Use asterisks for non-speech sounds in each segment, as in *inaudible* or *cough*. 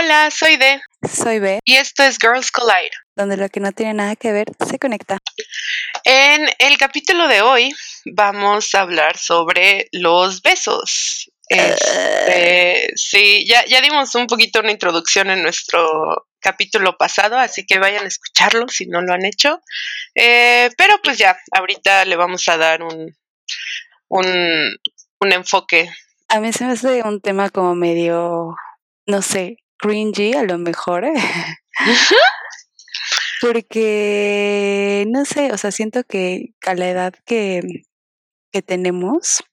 Hola, soy De. Soy B. Y esto es Girls Collide. Donde lo que no tiene nada que ver se conecta. En el capítulo de hoy vamos a hablar sobre los besos. Este, sí, ya, ya dimos un poquito una introducción en nuestro capítulo pasado, así que vayan a escucharlo si no lo han hecho. Eh, pero pues ya, ahorita le vamos a dar un, un, un enfoque. A mí se me hace un tema como medio, no sé, cringy a lo mejor. *laughs* Porque, no sé, o sea, siento que a la edad que, que tenemos,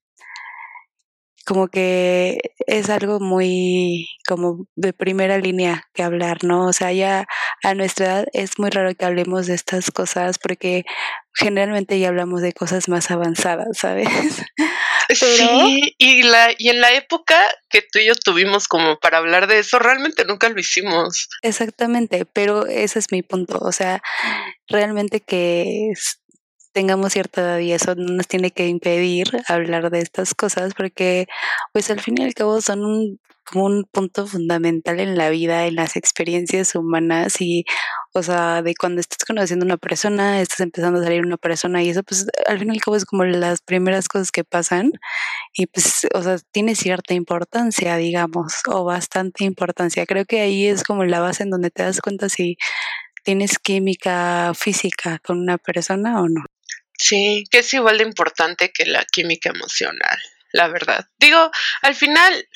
como que es algo muy como de primera línea que hablar, ¿no? O sea, ya a nuestra edad es muy raro que hablemos de estas cosas porque generalmente ya hablamos de cosas más avanzadas, ¿sabes? *laughs* Sí, y, la, y en la época que tú y yo tuvimos como para hablar de eso, realmente nunca lo hicimos. Exactamente, pero ese es mi punto. O sea, realmente que tengamos cierta edad y eso no nos tiene que impedir hablar de estas cosas porque pues al fin y al cabo son un, como un punto fundamental en la vida, en las experiencias humanas y o sea, de cuando estás conociendo a una persona, estás empezando a salir una persona y eso pues al fin y al cabo es como las primeras cosas que pasan y pues o sea, tiene cierta importancia, digamos, o bastante importancia. Creo que ahí es como la base en donde te das cuenta si tienes química física con una persona o no. Sí, que es igual de importante que la química emocional, la verdad. Digo, al final,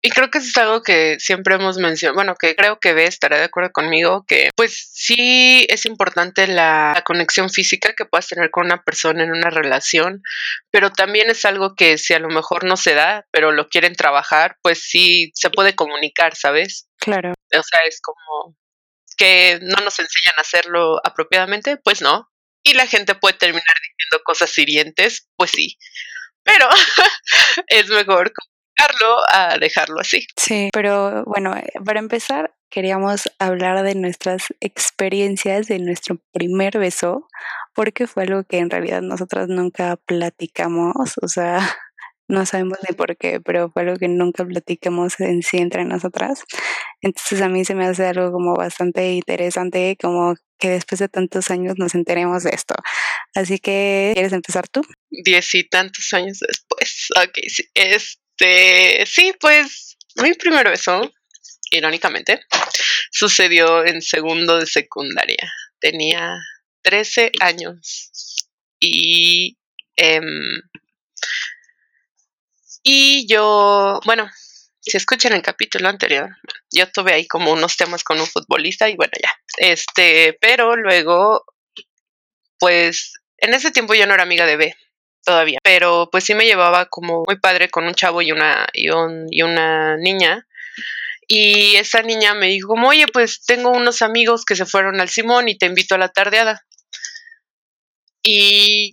y creo que eso es algo que siempre hemos mencionado, bueno, que creo que ve estará de acuerdo conmigo, que pues sí es importante la, la, conexión física que puedas tener con una persona en una relación, pero también es algo que si a lo mejor no se da, pero lo quieren trabajar, pues sí se puede comunicar, ¿sabes? Claro. O sea, es como que no nos enseñan a hacerlo apropiadamente, pues no, y la gente puede terminar diciendo cosas hirientes, pues sí, pero *laughs* es mejor comunicarlo a dejarlo así. Sí, pero bueno, para empezar, queríamos hablar de nuestras experiencias de nuestro primer beso, porque fue algo que en realidad nosotras nunca platicamos, o sea, *laughs* no sabemos ni por qué, pero fue algo que nunca platicamos en sí entre nosotras. Entonces a mí se me hace algo como bastante interesante, como que después de tantos años nos enteremos de esto. Así que, ¿quieres empezar tú? Diez y tantos años después. Ok, sí. Este, sí, pues mi primer beso, irónicamente, sucedió en segundo de secundaria. Tenía 13 años y... Eh, y yo, bueno, si escuchan el capítulo anterior, yo tuve ahí como unos temas con un futbolista y bueno, ya. Este, pero luego, pues, en ese tiempo yo no era amiga de B todavía, pero pues sí me llevaba como muy padre con un chavo y una, y, un, y una niña. Y esa niña me dijo como, oye, pues tengo unos amigos que se fueron al Simón y te invito a la tardeada. Y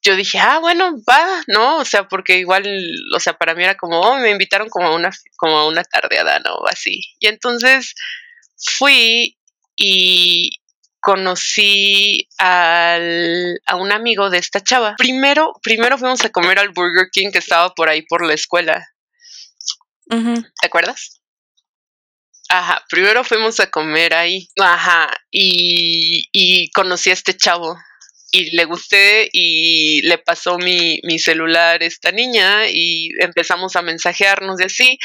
yo dije, ah, bueno, va, ¿no? O sea, porque igual, o sea, para mí era como, oh, me invitaron como a una, como a una tardeada, ¿no? Así. Y entonces fui y conocí al, a un amigo de esta chava. Primero, primero fuimos a comer al Burger King que estaba por ahí por la escuela. ¿Te acuerdas? Ajá, primero fuimos a comer ahí. Ajá, y, y conocí a este chavo y le gusté y le pasó mi, mi celular a esta niña y empezamos a mensajearnos de así.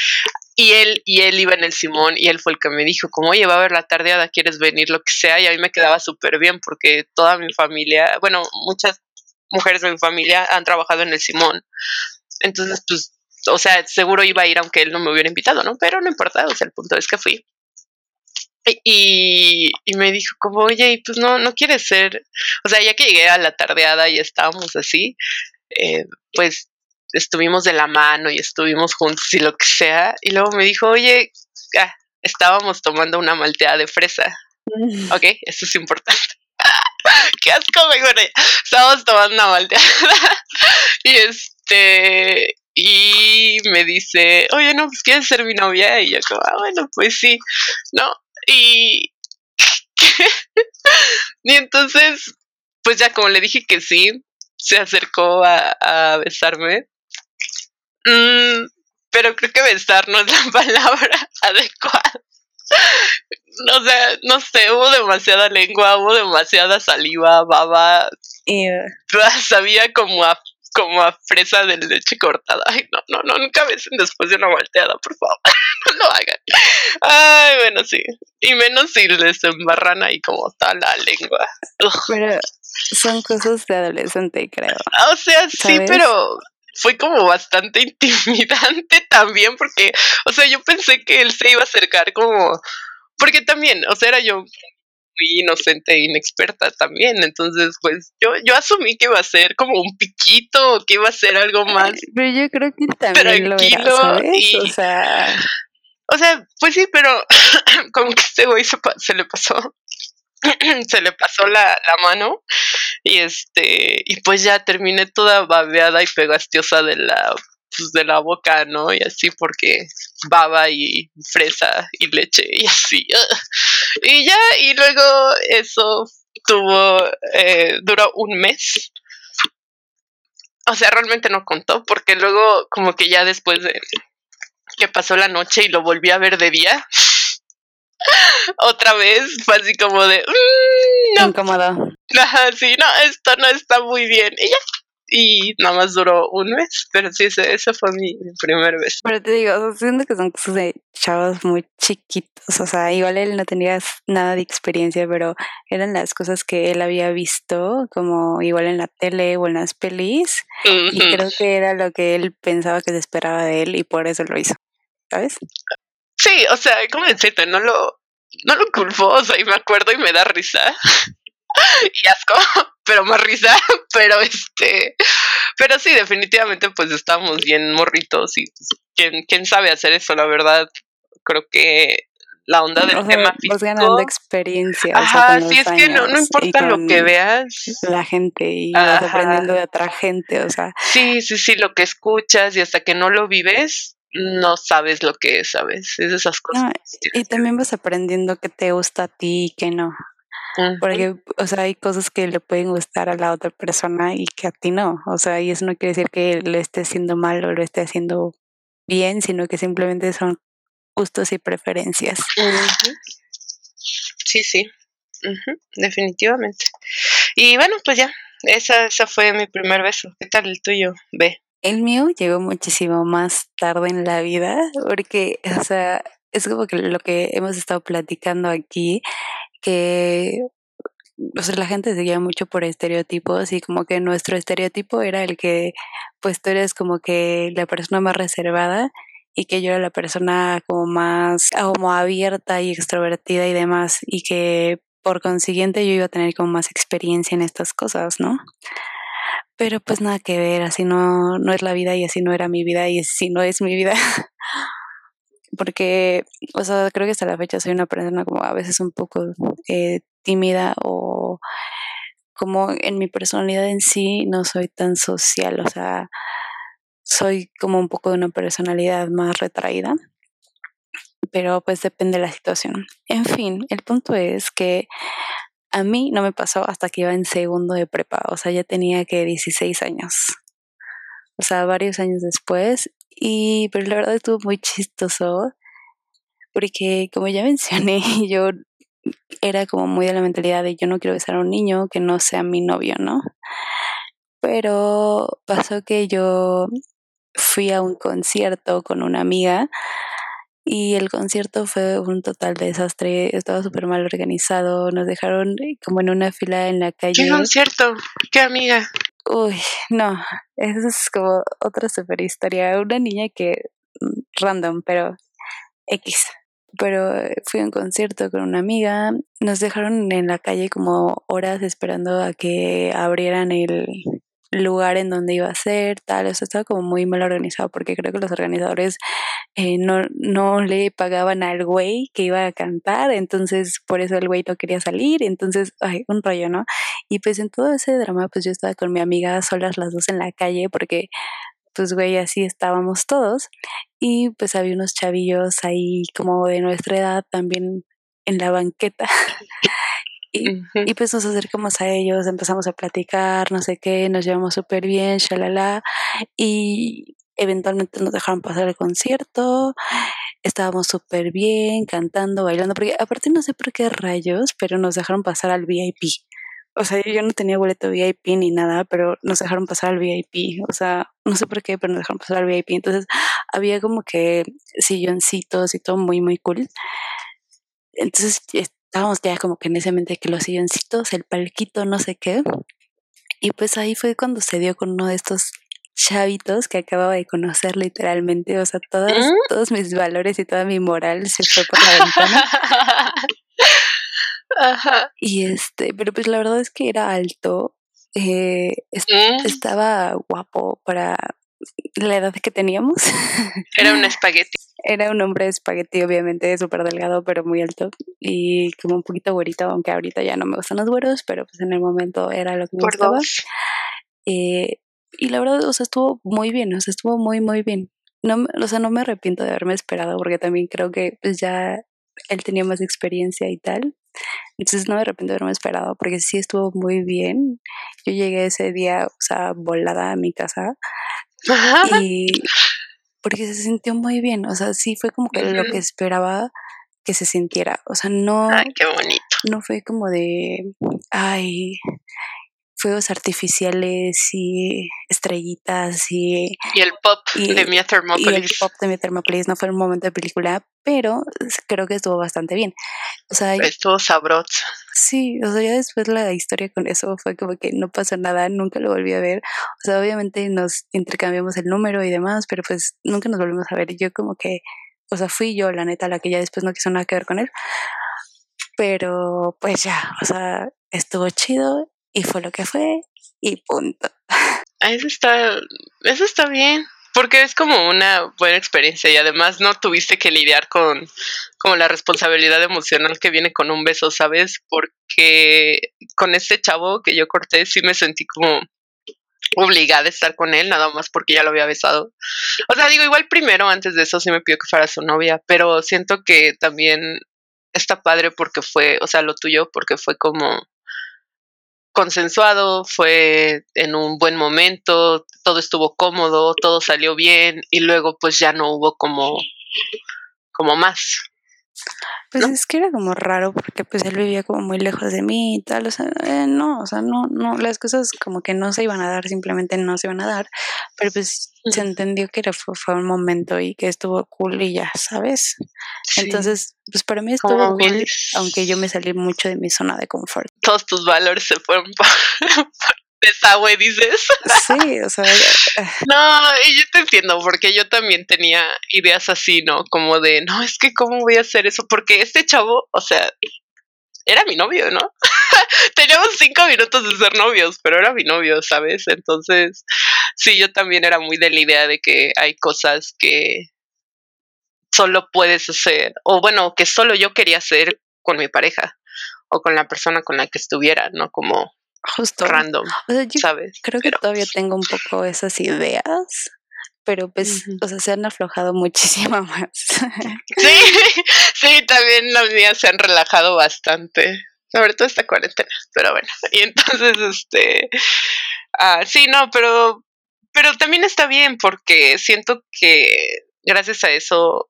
Y él, y él iba en el Simón y él fue el que me dijo, como, oye, va a haber la tardeada, ¿quieres venir? Lo que sea. Y a mí me quedaba súper bien porque toda mi familia, bueno, muchas mujeres de mi familia han trabajado en el Simón. Entonces, pues, o sea, seguro iba a ir aunque él no me hubiera invitado, ¿no? Pero no importa, o sea, el punto es que fui. Y, y, me dijo como, oye, pues no, no quieres ser, o sea, ya que llegué a la tardeada y estábamos así, eh, pues estuvimos de la mano y estuvimos juntos y lo que sea, y luego me dijo, oye, ah, estábamos tomando una malteada de fresa, mm. *laughs* ok, eso es importante. *laughs* Qué asco, me Estábamos tomando una malteada *laughs* y este, y me dice, oye, no, pues quieres ser mi novia, y yo como, ah, bueno, pues sí, no, y, y entonces, pues ya como le dije que sí, se acercó a, a besarme. Mm, pero creo que besar no es la *laughs* palabra adecuada. o sea, no sé, hubo demasiada lengua, hubo demasiada saliva, baba. Sabía como a, como a fresa de leche cortada. Ay, no, no, no, nunca besen después de una volteada, por favor. *laughs* no lo hagan. Ay, bueno, sí. Y menos si les embarran ahí como tal la lengua. Pero son cosas de adolescente, creo. O sea, sí, pero fue como bastante *laughs* intimidante también porque, o sea, yo pensé que él se iba a acercar como, porque también, o sea, era yo muy inocente e inexperta también, entonces pues yo, yo asumí que iba a ser como un piquito, que iba a ser algo más. Pero yo creo que también tranquilo lo era, o sea... O sea, pues sí, pero *clears throat* como que este güey se, se le pasó *clears throat* se le pasó la, la, mano y este y pues ya terminé toda babeada y pegastiosa de la pues, de la boca no y así porque baba y fresa y leche y así y ya y luego eso tuvo eh, duró un mes. O sea realmente no contó porque luego como que ya después de que pasó la noche y lo volví a ver de día *laughs* otra vez fue así como de mm, no. incómoda. Ajá, sí, no, esto no está muy bien. Y ya. Y nada más duró un mes, pero sí, ese, ese fue mi, primer vez. Pero te digo, o siento que son cosas de chavos muy chiquitos, o sea, igual él no tenía nada de experiencia, pero eran las cosas que él había visto, como igual en la tele o en las pelis, y creo que era lo que él pensaba que se esperaba de él y por eso lo hizo, ¿sabes? Sí, o sea, como decirte, no lo, no lo culpo, o sea, y me acuerdo y me da risa. *laughs* y asco, *laughs* pero más risa, *laughs* pero este, pero sí, definitivamente pues estamos bien morritos y pues, ¿quién, quién sabe hacer eso, la verdad, creo que la onda del tema físico. Vas ganando experiencia. Ajá, sí, es que no, no importa lo que veas. La gente y vas aprendiendo de otra gente, o sea. Sí, sí, sí, lo que escuchas y hasta que no lo vives, no sabes lo que es, ¿sabes? Es esas cosas. y también vas aprendiendo qué te gusta a ti y qué no. Porque, o sea, hay cosas que le pueden gustar a la otra persona y que a ti no. O sea, y eso no quiere decir que lo esté haciendo mal o lo esté haciendo bien, sino que simplemente son gustos y preferencias. Sí, sí, definitivamente. Y bueno, pues ya, esa, esa fue mi primer beso. ¿Qué tal el tuyo? Ve. El mío llegó muchísimo más tarde en la vida, porque, o sea, es como que lo que hemos estado platicando aquí, que o sea, la gente seguía mucho por estereotipos y como que nuestro estereotipo era el que pues tú eres como que la persona más reservada y que yo era la persona como más como abierta y extrovertida y demás y que por consiguiente yo iba a tener como más experiencia en estas cosas, ¿no? Pero pues nada que ver, así no, no es la vida y así no era mi vida y así no es mi vida. *laughs* Porque, o sea, creo que hasta la fecha soy una persona como a veces un poco eh, tímida o como en mi personalidad en sí no soy tan social, o sea, soy como un poco de una personalidad más retraída, pero pues depende de la situación. En fin, el punto es que a mí no me pasó hasta que iba en segundo de prepa, o sea, ya tenía que 16 años. O sea, varios años después. Y, pero la verdad estuvo muy chistoso, porque como ya *laughs* mencioné, yo era como muy de la mentalidad de yo no quiero besar a un niño que no sea mi novio, ¿no? Pero pasó que yo fui a un concierto con una amiga y el concierto fue un total desastre, estaba súper mal organizado, nos dejaron como en una fila en la calle. ¿Qué concierto? ¿Qué amiga? Uy, no, eso es como otra super historia, una niña que mm, random, pero X. Pero fui a un concierto con una amiga, nos dejaron en la calle como horas esperando a que abrieran el, lugar en donde iba a ser, tal, eso estaba como muy mal organizado porque creo que los organizadores eh, no, no le pagaban al güey que iba a cantar, entonces por eso el güey no quería salir, entonces, ay, un rollo, ¿no? Y pues en todo ese drama, pues yo estaba con mi amiga solas las dos en la calle porque pues güey, así estábamos todos y pues había unos chavillos ahí como de nuestra edad también en la banqueta *laughs* Y, pues nos acercamos a ellos, empezamos a platicar, no sé qué, nos llevamos súper bien, shalala, y eventualmente nos dejaron pasar el concierto estábamos súper bien, cantando, bailando, porque aparte no sé por qué rayos, pero nos dejaron pasar al VIP. O sea, yo no tenía boleto VIP ni nada, pero nos dejaron pasar al VIP. O sea, no sé por qué, pero nos dejaron pasar al VIP. Entonces había como que silloncitos y todo muy, muy cool. Entonces estábamos ya como que en ese mente que los silloncitos, el palquito, no sé qué. Y pues ahí fue cuando se dio con uno de estos chavitos que acababa de conocer literalmente, o sea, todos, ¿Mm? todos mis valores y toda mi moral se fue por la ventana. *laughs* Ajá. Y este, pero pues la verdad es que era alto, eh, ¿Mm? estaba guapo para la edad que teníamos. Era un *laughs* espagueti. Era un hombre espagueti, obviamente, súper delgado, pero muy alto y como un poquito güerito, aunque ahorita ya no me gustan los güeros, pero pues en el momento era lo que me gustaba. Eh, y la verdad, o sea, estuvo muy bien, o sea, estuvo muy, muy bien. No, o sea, no me arrepiento de haberme esperado porque también creo que pues ya él tenía más experiencia y tal. Entonces no me arrepiento de haberme esperado porque sí estuvo muy bien. Yo llegué ese día, o sea, volada a mi casa y porque se sintió muy bien, o sea, sí fue como que lo que esperaba que se sintiera, o sea, no, ay, qué bonito. No fue como de, ay, fuegos artificiales y estrellitas y... Y el pop de mi Thermopolis. Y el pop de mi Thermopolis no fue un momento de película, pero creo que estuvo bastante bien. O sea, estuvo sabroso. Sí, o sea, ya después la historia con eso fue como que no pasó nada, nunca lo volví a ver. O sea, obviamente nos intercambiamos el número y demás, pero pues nunca nos volvimos a ver. Yo como que, o sea, fui yo la neta la que ya después no quiso nada que ver con él. Pero pues ya, o sea, estuvo chido y fue lo que fue y punto. *laughs* Ah, eso está, eso está bien, porque es como una buena experiencia y además no tuviste que lidiar con como la responsabilidad emocional que viene con un beso, ¿sabes? Porque con este chavo que yo corté sí me sentí como obligada a estar con él, nada más porque ya lo había besado. O sea, digo, igual primero, antes de eso, sí me pidió que fuera su novia, pero siento que también está padre porque fue, o sea, lo tuyo, porque fue como consensuado, fue en un buen momento, todo estuvo cómodo, todo salió bien y luego pues ya no hubo como, como más. Pues es que era como raro porque pues él vivía como muy lejos de mí y tal, o sea, eh, no, o sea, no, no, las cosas como que no se iban a dar, simplemente no se iban a dar, pero pues se entendió que era, fue, un momento y que estuvo cool y ya, ¿sabes? Entonces, pues para mí estuvo cool, aunque yo me salí mucho de mi zona de confort. Todos tus valores se fueron *laughs* por, desagüe, dices. Sí, o sea. *laughs* Eh, no, y yo te entiendo, porque yo también tenía ideas así, ¿no? Como de, no, es que cómo voy a hacer eso, porque este chavo, o sea, era mi novio, ¿no? *laughs* Teníamos cinco minutos de ser novios, pero era mi novio, ¿sabes? Entonces, sí, yo también era muy de la idea de que hay cosas que solo puedes hacer, o bueno, que solo yo quería hacer con mi pareja o con la persona con la que estuviera, ¿no? Como Justo. Random, ¿sabes? Creo que todavía tengo un poco esas ideas, pero pues, o sea, se han aflojado *laughs* muchísimo más. sí, sí, también las mías se han relajado bastante, sobre todo esta cuarentena, pero bueno, y entonces, este, ah, sí, no, pero, pero también está bien porque siento que gracias a eso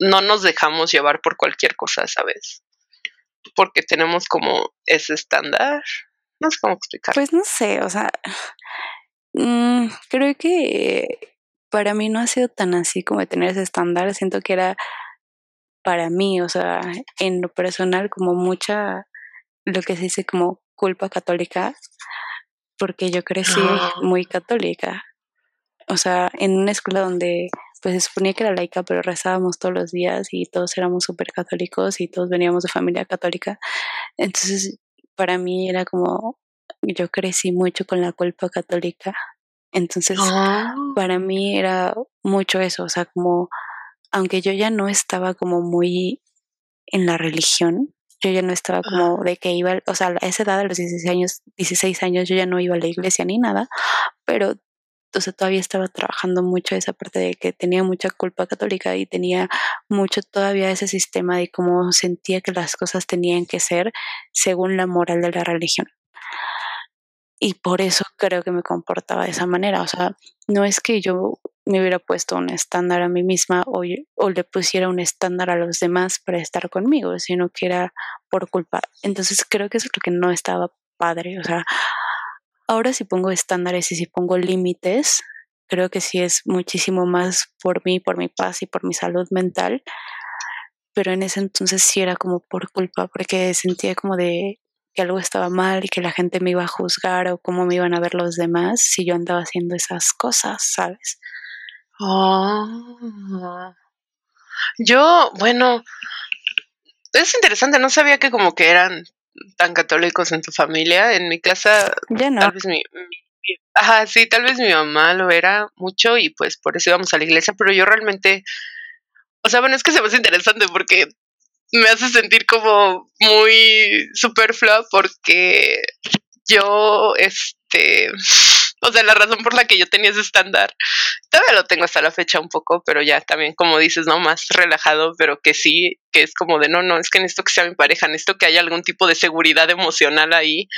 no nos dejamos llevar por cualquier cosa, ¿sabes? Porque tenemos como ese estándar. No sé cómo explicar. Pues no sé, o sea, mm, creo que para mí no ha sido tan así como tener ese estándar. Siento que era para mí, o sea, en lo personal, como mucha, lo que se dice como culpa católica, porque yo crecí muy católica. O sea, en una escuela donde pues se suponía que era laica, pero rezábamos todos los días y todos éramos súper católicos y todos veníamos de familia católica. Entonces, para mí era como, yo crecí mucho con la culpa católica. Entonces, ah. para mí era mucho eso, o sea, como, aunque yo ya no estaba como muy en la religión, yo ya no estaba como de que iba, o sea, a esa edad, a los 16 años, 16 años, yo ya no iba a la iglesia ni nada, pero entonces todavía estaba trabajando mucho esa parte de que tenía mucha culpa católica y tenía mucho todavía ese sistema de cómo sentía que las cosas tenían que ser según la moral de la religión. Y por eso creo que me comportaba de esa manera. O sea, no es que yo me hubiera puesto un estándar a mí misma o, o, le pusiera un estándar a los demás para estar conmigo, sino que era por culpa. Entonces creo que eso es lo que no estaba padre. O sea, ahora si pongo estándares y si pongo límites, creo que sí es muchísimo más por mí, por mi paz y por mi salud mental. Pero en ese entonces sí era como por culpa, porque sentía como de que algo estaba mal y que la gente me iba a juzgar o cómo me iban a ver los demás si yo andaba haciendo esas cosas, ¿sabes? Oh. Yo, bueno, es interesante, no sabía que como que eran tan católicos en tu familia. En mi casa, ya no. tal vez mi, mi, ajá, sí, tal vez mi mamá lo era mucho y pues por eso íbamos a la iglesia, pero yo realmente, o sea, bueno, es que se me hace interesante porque me hace sentir como muy superflua porque yo, este, o sea, la razón por la que yo tenía ese estándar, todavía lo tengo hasta la fecha un poco, pero ya también, como dices, ¿no? Más relajado, pero que sí, que es como de, no, no, es que necesito que sea mi pareja, necesito que haya algún tipo de seguridad emocional ahí,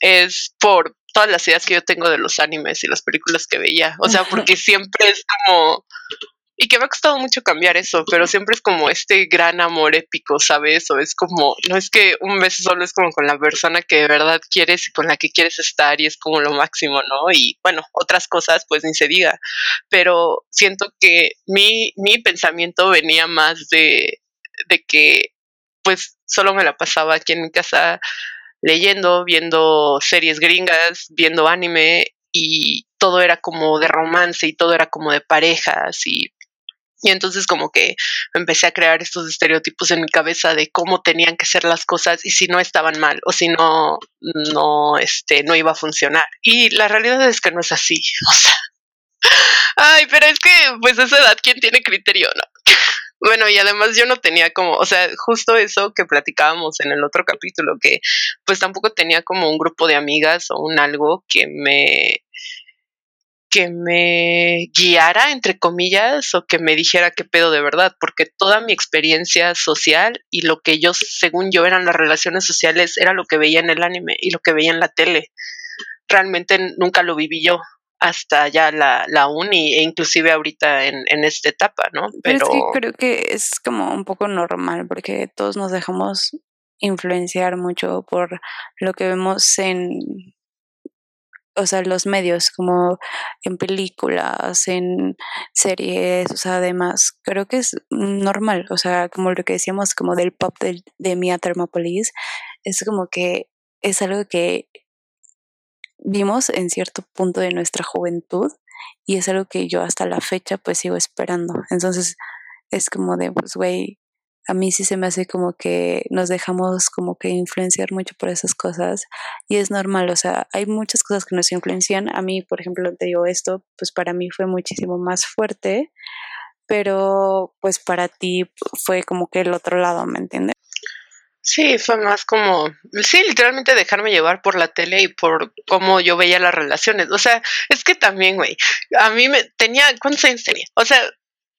es por todas las ideas que yo tengo de los animes y las películas que veía, o sea, porque *laughs* siempre es como y que me ha costado mucho cambiar eso, pero siempre es como este gran amor épico, ¿sabes? O es como, no es que un beso solo es como con la persona que de verdad quieres y con la que quieres estar y es como lo máximo, ¿no? Y bueno, otras cosas pues ni se diga, pero siento que mi, mi pensamiento venía más de, de que pues solo me la pasaba aquí en mi casa leyendo, viendo series gringas, viendo anime y todo era como de romance y todo era como de parejas y y entonces como que empecé a crear estos estereotipos en mi cabeza de cómo tenían que ser las cosas y si no estaban mal o si no, no, este, no iba a funcionar. Y la realidad es que no es así. *laughs* O sea, ay, pero es que pues a esa edad, ¿quién tiene criterio? No. *laughs* Bueno, y además yo no tenía como, o sea, justo eso que platicábamos en el otro capítulo, que pues tampoco tenía como un grupo de amigas o un algo que me que me guiara, entre comillas, o que me dijera qué pedo de verdad, porque toda mi experiencia social y lo que yo, según yo, eran las relaciones sociales, era lo que veía en el anime y lo que veía en la tele. Realmente nunca lo viví yo hasta ya la, la uni e inclusive ahorita en, en esta etapa, ¿no? Pero... Es que creo que es como un poco normal porque todos nos dejamos influenciar mucho por lo que vemos en o sea, los medios, como en películas, en series, o sea, además, creo que es normal, o sea, como lo que decíamos, como del pop de, de Mia Thermopolis, es como que es algo que vimos en cierto punto de nuestra juventud y es algo que yo hasta la fecha pues sigo esperando. Entonces, es como de, pues, güey, a mí sí se me hace como que nos dejamos como que influenciar mucho por esas cosas y es normal, o sea, hay muchas cosas que nos influencian. A mí, por ejemplo, te digo esto, pues para mí fue muchísimo más fuerte, pero pues para ti fue como que el otro lado, ¿me entiendes? Sí, fue más como, sí, literalmente dejarme llevar por la tele y por cómo yo veía las relaciones. O sea, es que también, güey, a mí me tenía, ¿cuántos años tenía? O sea,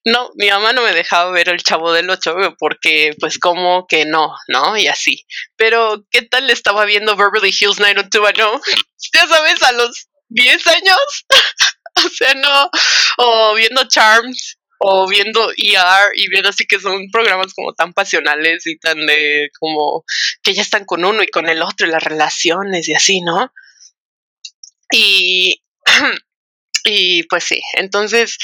no, mi mamá no me dejaba ver el chavo del 8 porque pues como que no, ¿no? Y así. Pero ¿qué tal estaba viendo Beverly Hills 90210? ¿no? *laughs* Ya sabes, a los 10 años. *laughs* o sea, no. O viendo Charms o viendo ER y viendo así que son programas como tan pasionales y tan de como que ya están con uno y con el otro y las relaciones y así, ¿no? Y *clears throat* y pues sí, entonces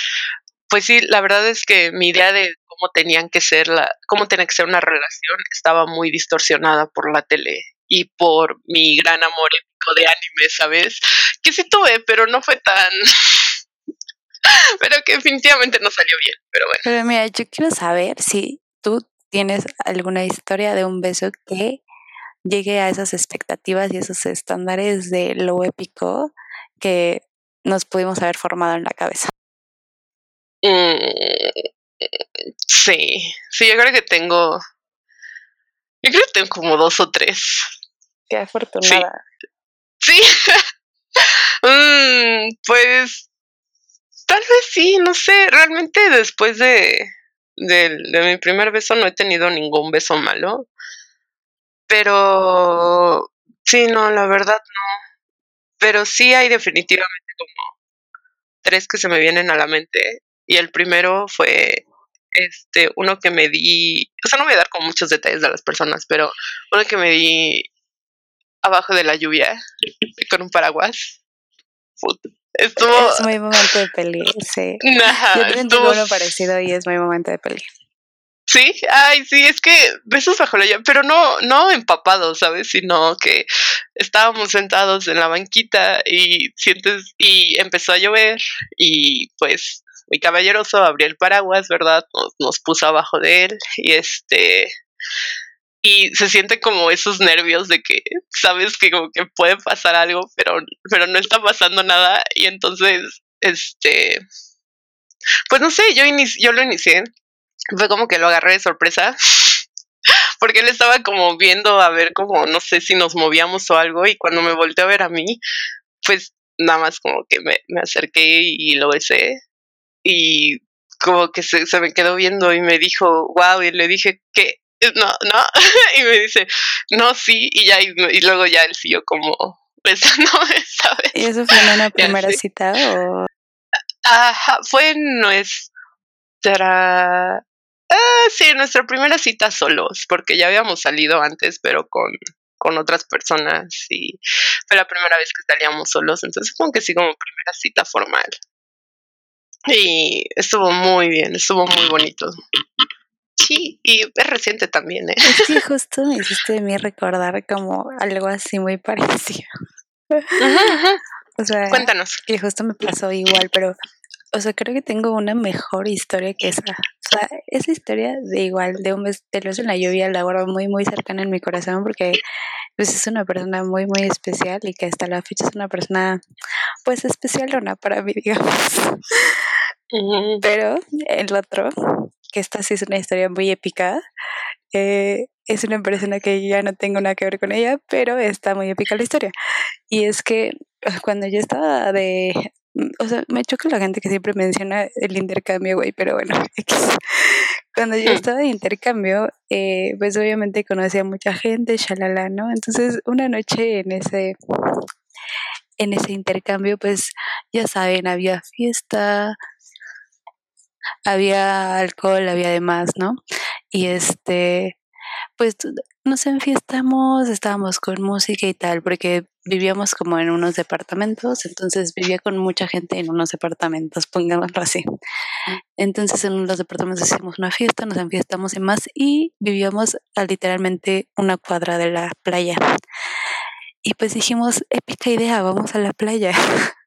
pues sí, la verdad es que mi idea de cómo tenían que ser la, cómo tenía que ser una relación estaba muy distorsionada por la tele y por mi gran amor épico de anime, ¿sabes? Que sí tuve, pero no fue tan *laughs* pero que definitivamente no salió bien, pero bueno. Pero mira, yo quiero saber si tú tienes alguna historia de un beso que llegue a esas expectativas y esos estándares de lo épico que nos pudimos haber formado en la cabeza. Mm, sí, sí, yo creo que tengo. Yo creo que tengo como dos o tres. Qué afortunada. Sí. *laughs* mm, pues. Tal vez sí, no sé. Realmente después de, de, de mi primer beso no he tenido ningún beso malo. Pero. Sí, no, la verdad no. Pero sí hay definitivamente como tres que se me vienen a la mente. Y el primero fue este, uno que me di, o sea, no voy a dar con muchos detalles de las personas, pero uno que me di abajo de la lluvia *laughs* con un paraguas. Estuvo... Es muy momento de peli, sí. *laughs* Yo también tengo uno parecido y es muy momento de peli. Sí, ay, sí, es que besos bajo la lluvia, pero no, no empapados, ¿sabes? Sino que estábamos sentados en la banquita y sientes, y empezó a llover, y pues mi caballeroso abrió el paraguas, ¿verdad? Nos, puso abajo de él, y este, y se siente como esos nervios de que sabes que como que puede pasar algo, pero, pero no está pasando nada, y entonces, este, pues no sé, yo, yo lo inicié fue como que lo agarré de sorpresa. *laughs* Porque él estaba como viendo a ver como, no sé si nos movíamos o algo. Y cuando me volteó a ver a mí, pues nada más como que me, me acerqué y lo besé. Y como que se, se, me quedó viendo y me dijo, wow, y le dije, que No, no. *laughs* y me dice, no, sí. Y ya, y, y luego ya él siguió como *laughs* besándome, ¿sabes? ¿Y eso fue en una *laughs* primera cita o...? Ajá, fue en nuestra Ah, sí, nuestra primera cita solos, porque ya habíamos salido antes, pero con, con otras personas y fue la primera vez que salíamos solos, entonces como que sí como primera cita formal. Y estuvo muy bien, estuvo muy bonito. Sí, y es reciente también, ¿eh? Sí, justo me hiciste de mí recordar como algo así muy parecido. *laughs* O sea, Cuéntanos. Que justo me pasó igual, pero o sea, creo que tengo una mejor historia que esa. O sea, esa historia de igual, de un mes de luz en la lluvia, la guardo muy, muy cercana en mi corazón porque pues es una persona muy, muy especial y que hasta la fecha es una persona, pues especial no para mí, *laughs* digamos. Pero el otro, que esta sí es una historia muy épica, eh, es una persona que ya no tengo nada que ver con ella, pero está muy épica la historia. Y es que cuando yo estaba de o sea, me choca la gente que siempre menciona el intercambio, güey, pero bueno, *laughs* cuando yo hmm. estaba de intercambio, eh, pues obviamente conocí a mucha gente, shalala, ¿no? Entonces, una noche en ese, en ese intercambio, pues ya saben, había fiesta, había alcohol, había demás, ¿no? Y este, pues nos enfiestamos, estábamos con música y tal, porque vivíamos como en unos departamentos, entonces vivía con mucha gente en unos departamentos, *laughs* pongámoslo así. Entonces en los departamentos hicimos una fiesta, nos enfiestamos y más y vivíamos a literalmente una cuadra de la playa. Y pues dijimos, épica idea, vamos a la playa. *laughs*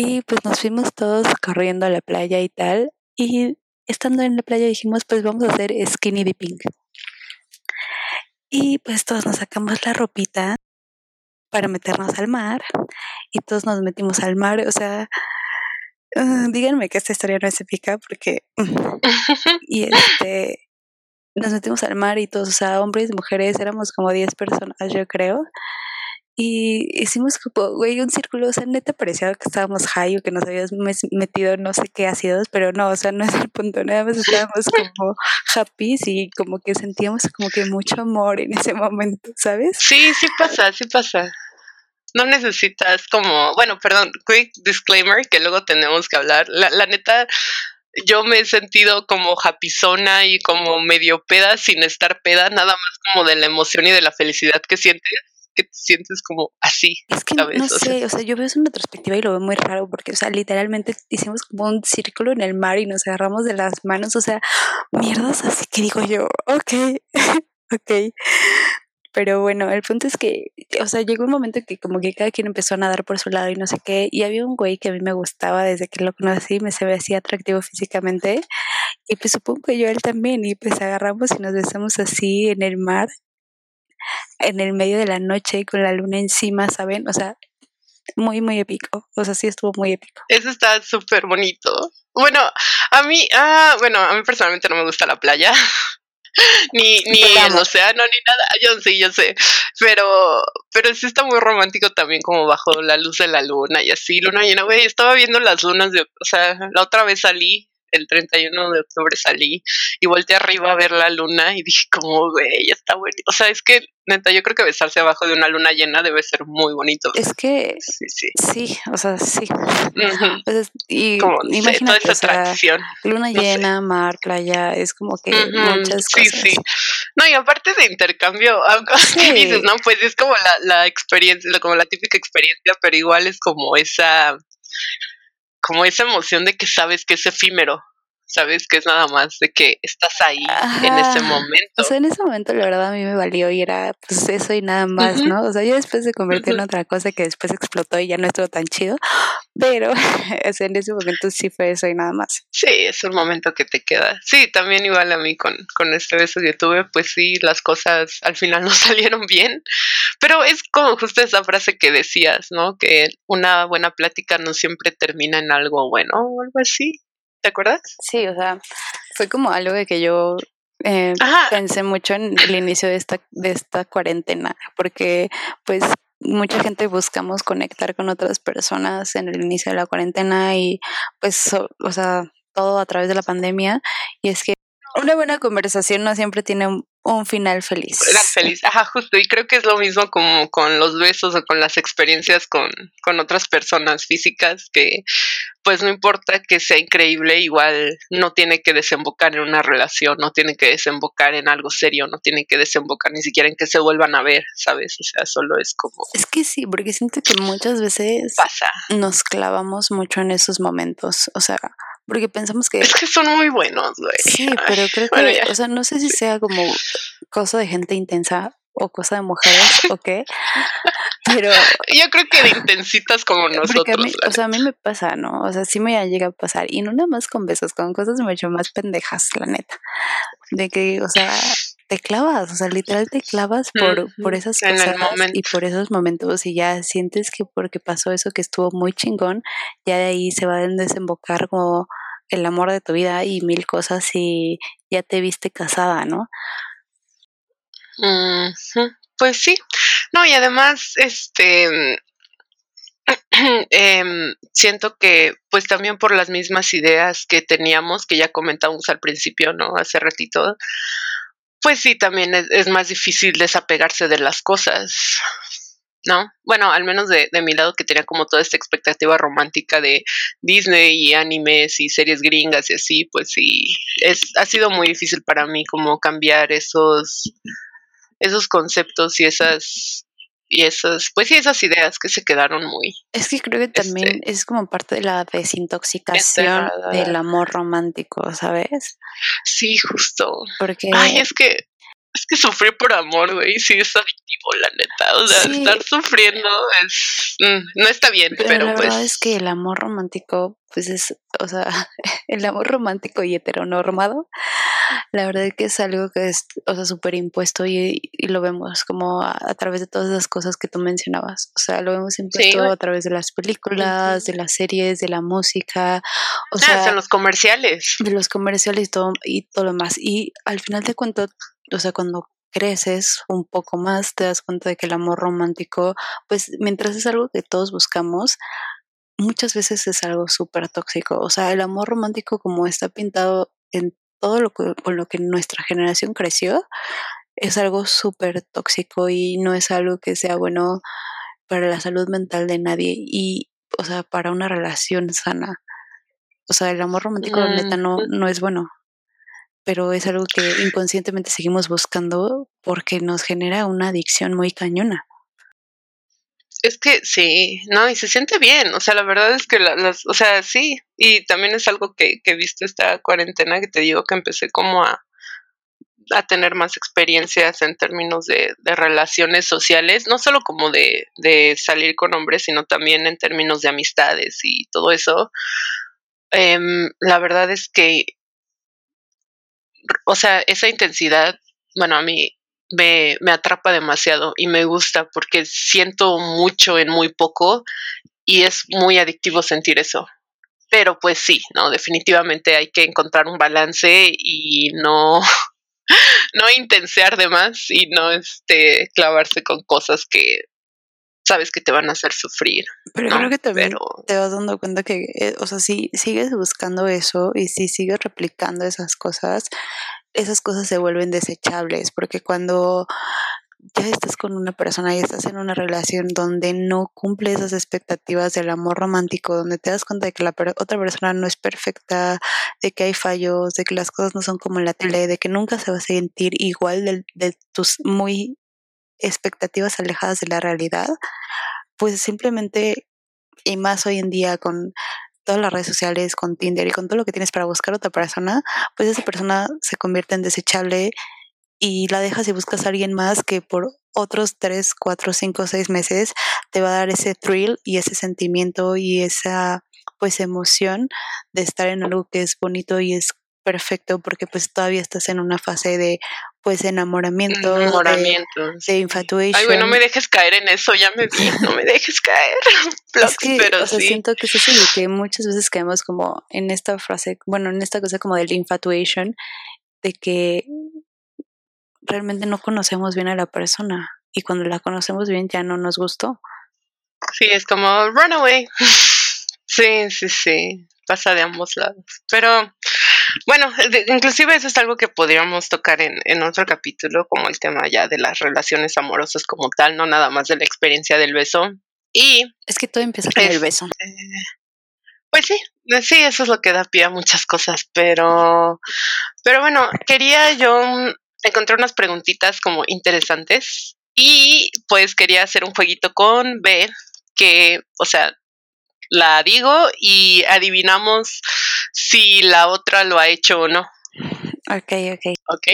y pues nos fuimos todos corriendo a la playa y tal. Y estando en la playa dijimos, pues vamos a hacer skinny dipping. Y pues todos nos sacamos la ropita para meternos al mar y todos nos metimos al mar, o sea, ah, díganme que esta historia no es épica porque *laughs* y este nos metimos al mar y todos, o sea, hombres y mujeres, éramos como 10 personas, yo creo. Y hicimos como, güey, un círculo, o sea, neta parecía que estábamos high o que nos habíamos metido no sé qué ácidos, pero no, o sea, no es el punto, nada más estábamos *laughs* como happy y como que sentíamos como que mucho amor en ese momento, ¿sabes? Sí, sí pasa, sí pasa. No necesitas como, bueno, perdón, quick disclaimer que luego tenemos que hablar. La, la neta, yo me he sentido como japizona y como medio peda sin estar peda, nada más como de la emoción y de la felicidad que sientes que te sientes como así. Es que no sé, o sea, yo veo eso en retrospectiva y lo veo muy raro porque, o sea, literalmente hicimos como un círculo en el mar y nos agarramos de las manos, o sea, mierdas, así que digo yo, ok, *laughs* ok. Pero bueno, el punto es que, o sea, llegó un momento que como que cada quien empezó a nadar por su lado y no sé qué, y había un güey que a mí me gustaba desde que lo conocí, me se veía así atractivo físicamente, y pues supongo que yo él también, y pues agarramos y nos besamos así en el mar, en el medio de la noche con la luna encima, ¿saben? O sea, muy, muy épico. O sea, sí estuvo muy épico. Eso está súper bonito. Bueno, a mí, ah, bueno, a mí personalmente no me gusta la playa. *laughs* ni ni el océano ni nada yo sí yo sé pero pero sí está muy romántico también como bajo la luz de la luna y así luna llena güey estaba viendo las lunas de o sea la otra vez salí el 31 de octubre salí y volteé arriba a ver la luna y dije como, güey, está bueno. O sea, es que neta, yo creo que besarse abajo de una luna llena debe ser muy bonito. Es que sí, sí, sí o sea, sí. Pues, y Como, sé, toda imagínate, esa o sea, tradición. luna no sé. llena, mar, playa, es como que muchas Sí, cosas. sí. No, y aparte de intercambio, *laughs* Sí. dices, no, pues es como la, la experiencia, como la típica experiencia, pero igual es como esa, como esa emoción de que sabes que es efímero, sabes que es nada más de que estás ahí en ese momento. O sea, en ese momento la verdad a mí me valió y era pues eso y nada más, ¿no? O sea, ya después se convirtió en otra cosa que después explotó y ya no estuvo tan chido, pero *laughs* o sea, en ese momento sí fue eso y nada más. Sí, es un momento que te queda. Sí, también igual a mí con, con este beso que tuve, pues sí, las cosas al final *laughs* no salieron bien, pero es como justo esa frase que decías, ¿no? Que una buena plática no siempre termina en algo bueno o algo así. ¿Te acuerdas? Sí, o sea, fue como algo de que yo eh, pensé mucho en el inicio de esta, de esta cuarentena, porque pues mucha gente buscamos conectar con otras personas en el inicio de la cuarentena y pues, so- o sea, todo a través de la pandemia. Y es que una buena conversación no siempre tiene un, final era feliz. feliz. Ajá, justo. Y creo que es lo mismo como con los besos o con las experiencias con, con otras personas físicas que pues no importa que sea increíble, igual no tiene que desembocar en una relación, no tiene que desembocar en algo serio, no tiene que desembocar ni siquiera en que se vuelvan a ver, ¿sabes? O sea, solo es como Es que sí, porque siento que muchas veces pasa. nos clavamos mucho en esos momentos, o sea, porque pensamos que Es que son muy buenos, güey. Sí, pero creo que, o sea, no sé si sea como cosa de gente intensa o cosa de mujeres o qué, pero *laughs* Yo creo que de intensitas como porque a nosotros. mí, o sea, a mí me pasa, ¿no? O sea, sí me llega a pasar y no nada más con besos, con cosas mucho más pendejas, la neta, de que, o sea, te clavas, o sea, literal te clavas por, por esas cosas y por esos momentos y ya sientes que porque pasó eso que estuvo muy chingón, ya de ahí se va a desembocar como el amor de tu vida y mil cosas y ya te viste casada, ¿no? Pues sí. No, y además, este, *clears throat* em, siento que pues también por las mismas ideas que teníamos, que ya comentamos al principio, ¿no? Hace ratito, pues sí, también es, es más difícil desapegarse de las cosas, ¿no? Bueno, al menos de, de mi lado que tenía como toda esta expectativa romántica de Disney y animes y series gringas y así, pues sí, es, ha sido muy difícil para mí como cambiar esos, esos conceptos y esas, y esas, pues sí, esas ideas que se quedaron muy, Es que creo que este, también es como parte de la desintoxicación del amor romántico, ¿sabes? Sí, justo. Porque Ay, es que, es que sufrir por amor, güey, sí es adictivo, la neta. O sea, sí, estar sufriendo es, mm, no está bien, pero pero la verdad es que pues, el amor romántico, pues es, o sea, *laughs* el amor romántico y heteronormado, la verdad es que es algo que es, o sea, súper impuesto y, y lo vemos como a, a través de todas las cosas que tú mencionabas. O sea, lo vemos sí, impuesto güey. a través de las películas, de las series, de la música, o Ah, hasta sea, en los comerciales. de los comerciales y todo, y todo lo más. Y al final de cuentas, o sea, cuando creces un poco más, te das cuenta de que el amor romántico, pues mientras es algo que todos buscamos, muchas veces es algo súper tóxico. O sea, el amor romántico como está pintado en todo lo que, con lo que nuestra generación creció, es algo súper tóxico y no es algo que sea bueno para la salud mental de nadie y, o sea, para una relación sana. O sea, el amor romántico neta no, Ujú. no es bueno, pero es algo que inconscientemente seguimos buscando porque nos genera una adicción muy cañona. Es que sí, no, y se siente bien, o sea, la verdad es que la- las, o sea, sí, y también es algo que, que he visto esta cuarentena que te digo que empecé como a, a tener más experiencias en términos de, de relaciones sociales, no solo como de, de salir con hombres, sino también en términos de amistades y todo eso. Em, la verdad es que, o sea, esa intensidad, bueno, a mí me, me atrapa demasiado y me gusta porque siento mucho en muy poco y es muy adictivo sentir eso. Pero pues sí, no, definitivamente hay que encontrar un balance y no, *laughs* no intensear de más y no este clavarse con cosas que sabes que te van a hacer sufrir. Pero creo que también te vas dando cuenta que, eh, o sea, si sigues buscando eso y si sigues replicando esas cosas, esas cosas se vuelven desechables, porque cuando ya estás con una persona y estás en una relación donde no cumple esas expectativas del amor romántico, donde te das cuenta de que la otra persona no es perfecta, de que hay fallos, de que las cosas no son como en la tele, de que nunca se va a sentir igual de, de tus muy expectativas alejadas de la realidad, pues simplemente, y más hoy en día con todas las redes sociales, con Tinder y con todo lo que tienes para buscar otra persona, pues esa persona se convierte en desechable y la dejas y buscas a alguien más que por otros 3, 4, 5, 6 meses te va a dar ese thrill y ese sentimiento y esa pues emoción de estar en algo que es bonito y es perfecto porque pues todavía estás en una fase de pues enamoramiento, enamoramiento de, infatuation. Ay, bueno, no me dejes caer en eso, ya me vi, no me dejes caer. *laughs* es que, pero o sea, siento que es eso de que muchas veces caemos como en esta frase, bueno, en esta cosa como del infatuation, de que realmente no conocemos bien a la persona y cuando la conocemos bien ya no nos gustó. Sí, es como runaway. *laughs* Sí, sí, sí, pasa de ambos lados. Pero bueno, inclusive eso es algo que podríamos tocar en, en otro capítulo, como el tema ya de las relaciones amorosas como tal, no nada más de la experiencia del beso. Y es que todo empieza con el beso. Pues sí, sí, eso es lo que da pie a muchas cosas, pero, pero bueno, quería yo encontré unas preguntitas como interesantes y pues quería hacer un jueguito con B que, o sea, la digo y adivinamos si la otra lo ha hecho o no. Ok, ok. Ok.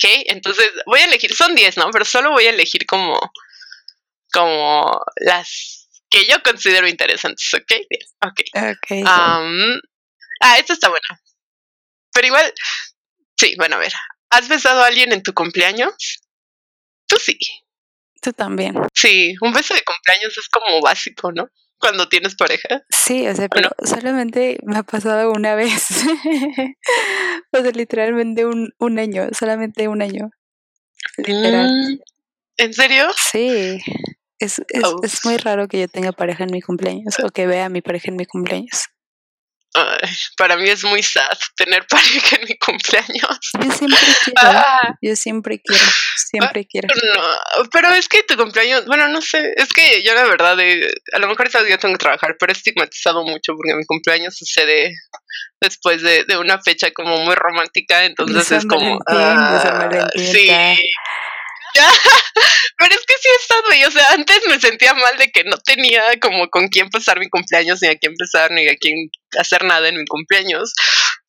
Ok, entonces voy a elegir, son 10, ¿no? Pero solo voy a elegir como, como las que yo considero interesantes, ¿ok? Bien, ok. okay. ah, esta está buena. Pero igual, sí, bueno, a ver, ¿Has besado a alguien en tu cumpleaños? Tú sí. Tú también. Sí, un beso de cumpleaños es como básico, ¿no? Cuando tienes pareja. Sí, o sea, pero solamente me ha pasado una vez. *laughs* o sea, literalmente un, un año, solamente un año. Literal. Mm, ¿En serio? Sí. Es, es, es muy raro que yo tenga pareja en mi cumpleaños o que vea a mi pareja en mi cumpleaños *laughs* para mí es muy sad tener pareja en mi cumpleaños. Yo siempre quiero. Ah. yo siempre quiero. Siempre quiero. No, pero es que tu cumpleaños, bueno, no sé, es que yo la verdad, eh, a lo mejor ese día tengo que trabajar, pero he estigmatizado mucho porque mi cumpleaños sucede después de, de una fecha como muy romántica, entonces es como... Ah, sí. *laughs* Pero es que sí he estado ahí, o sea, antes me sentía mal de que no tenía como con quién pasar mi cumpleaños, ni a quién empezar, ni a quién hacer nada en mi cumpleaños.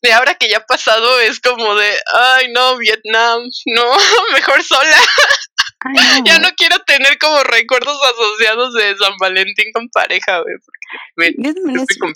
Y ahora que ya ha pasado es como de, ay no, Vietnam, no, *laughs* mejor sola. *laughs* ya no quiero tener como recuerdos asociados de San Valentín con pareja, güey.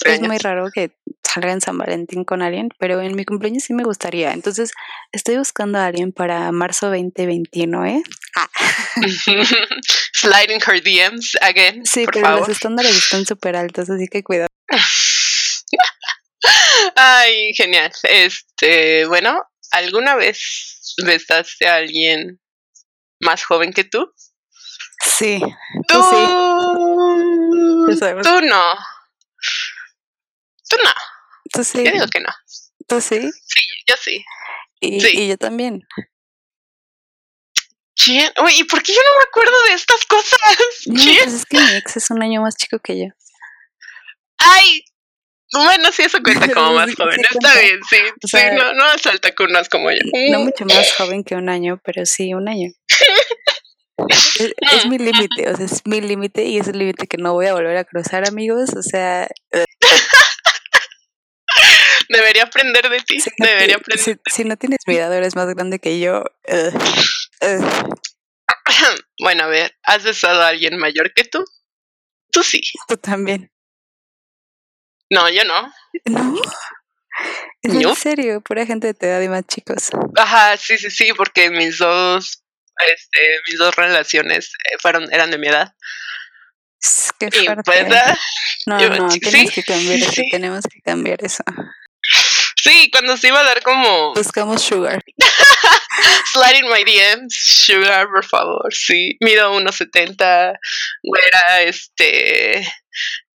es, muy raro que salga en San Valentín con alguien, pero en mi cumpleaños sí me gustaría. Entonces, estoy buscando a alguien para marzo 2021, ¿eh? Ah. *laughs* Sliding her DMs again. Sí, pero los estándares están súper altos, así que cuidado. *laughs* Ay, genial. Este, bueno, ¿alguna vez besaste a alguien más joven que tú? Sí. Tú, sí. Tú no. Tú no. Tú sí. Yo digo que no. ¿Tú sí? Sí, yo sí. Y, sí. y yo también. ¿Quién? Uy, ¿y por qué yo no me acuerdo de estas cosas? No, pues es que mi ex es un año más chico que yo. ¡Ay! Bueno, sí, eso cuenta como *laughs* más joven. Está bien, sí. sí, no, no salta unas como yo. No mucho más joven que un año, pero sí, un año. es, mi límite, o sea, es mi límite y es el límite que no voy a volver a cruzar, amigos. O sea. *laughs* Debería aprender de ti. Debería aprender. Si, no tienes mirador, eres más grande que yo. *clears throat* Bueno, a ver, ¿has besado a alguien mayor que tú? Tú sí. Tú también. No, yo no. No. *laughs* en serio, pura gente de tu edad y más chicos. Ajá, sí, sí, sí, porque mis dos, este, mis dos relaciones eh, fueron, eran de mi edad. Qué fuerte. Pues, ah, no, no, *laughs* tenemos que cambiar eso, tenemos que cambiar eso. Sí, cuando se iba a dar como... Buscamos sugar. *laughs* Sliding my DMs, sugar, por favor, sí. Mido 1.70, güera, este.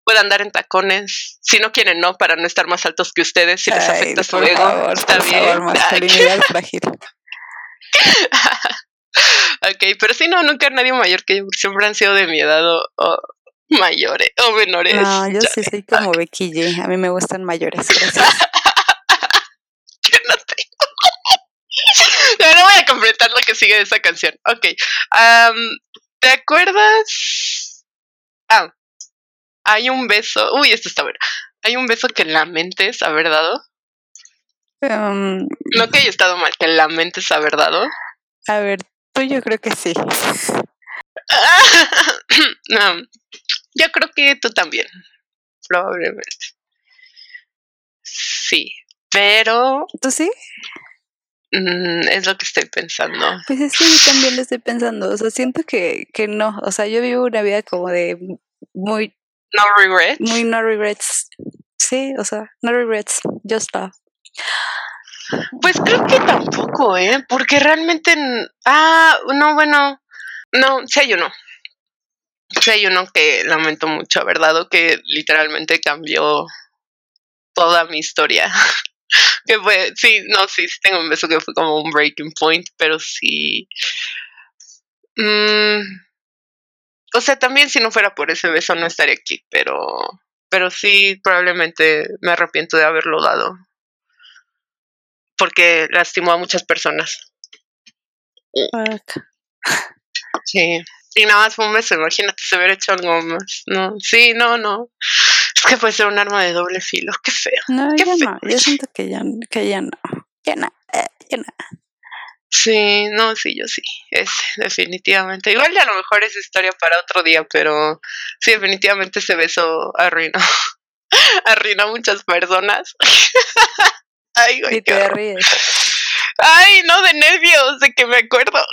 Puedo andar en tacones. Si no quieren, no, para no estar más altos que ustedes, si les Ay, afecta su por ego. favor, está por bien. favor, masculinidad *laughs* frágil. ok, pero si no, nunca nadie mayor que yo, siempre han sido de mi edad o, o mayores o menores. No, yo Ya sí soy como Becky G. A mí me gustan mayores, gracias. *laughs* que no tengo. No, no voy a completar lo que sigue de esa canción. Ok. am, ¿Te acuerdas? Ah, hay un beso. Uy, esto está bueno. Hay un beso que lamentes haber dado. Um, No que haya estado mal, que lamentes haber dado. a ver, tú yo creo que sí. *laughs* no, yo creo que tú también. Probablemente. Sí, pero ¿Tú sí? Mm, es lo que estoy pensando. Pues es que yo también lo estoy pensando. O sea, siento que, que no. O sea, yo vivo una vida como de muy, No regrets. muy no regrets. Sí, o sea, no regrets, just love. Pues creo que tampoco, ¿eh? Porque realmente. Ah, no, bueno. No, sí hay uno. Sí hay uno que lamento mucho haber dado, que literalmente cambió toda mi historia. *laughs* *laughs* que fue. Sí, no, sí, tengo un beso que fue como un breaking point, pero sí. mm, o sea, también si no fuera por ese beso no estaría aquí, pero. Pero sí, probablemente me arrepiento de haberlo dado. Porque lastimó a muchas personas. Fuck. Sí. Y nada más fue un beso, imagínate, se hubiera hecho algo más. No, sí, no, no. Que puede ser un arma de doble filo, qué feo. No, Qué ya feo. no. Yo siento que ya, que ya no. Ya no. eh, ya no. Sí, no, sí, yo sí. Es definitivamente. Igual ya a lo mejor es historia para otro día, pero sí, definitivamente ese beso arruinó. *laughs* arruinó a muchas personas. *laughs* Ay, güey, Y te ríes. Ay, no, de nervios, de que me acuerdo. *laughs*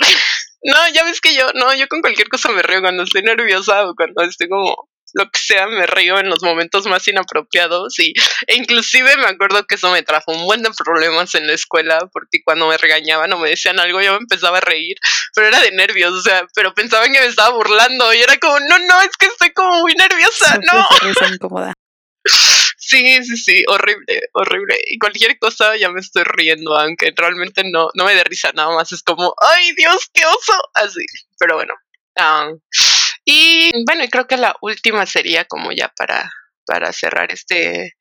No, ya ves que yo, no, yo con cualquier cosa me río cuando estoy nerviosa o cuando estoy como lo que sea, me río en los momentos más inapropiados y e inclusive me acuerdo que eso me trajo un buen de problemas en la escuela porque cuando me regañaban o me decían algo yo me empezaba a reír, pero era de nervios, o sea, pero pensaban que me estaba burlando y era como, no, no, es que estoy como muy nerviosa, no. incómoda. *laughs* Sí, sí, sí, horrible, horrible. Y cualquier cosa ya me estoy riendo, aunque realmente no, no me dé risa, nada más es como, ¡ay Dios, qué oso! Así, pero bueno. ah, y bueno, y creo que la última sería como ya para, para cerrar este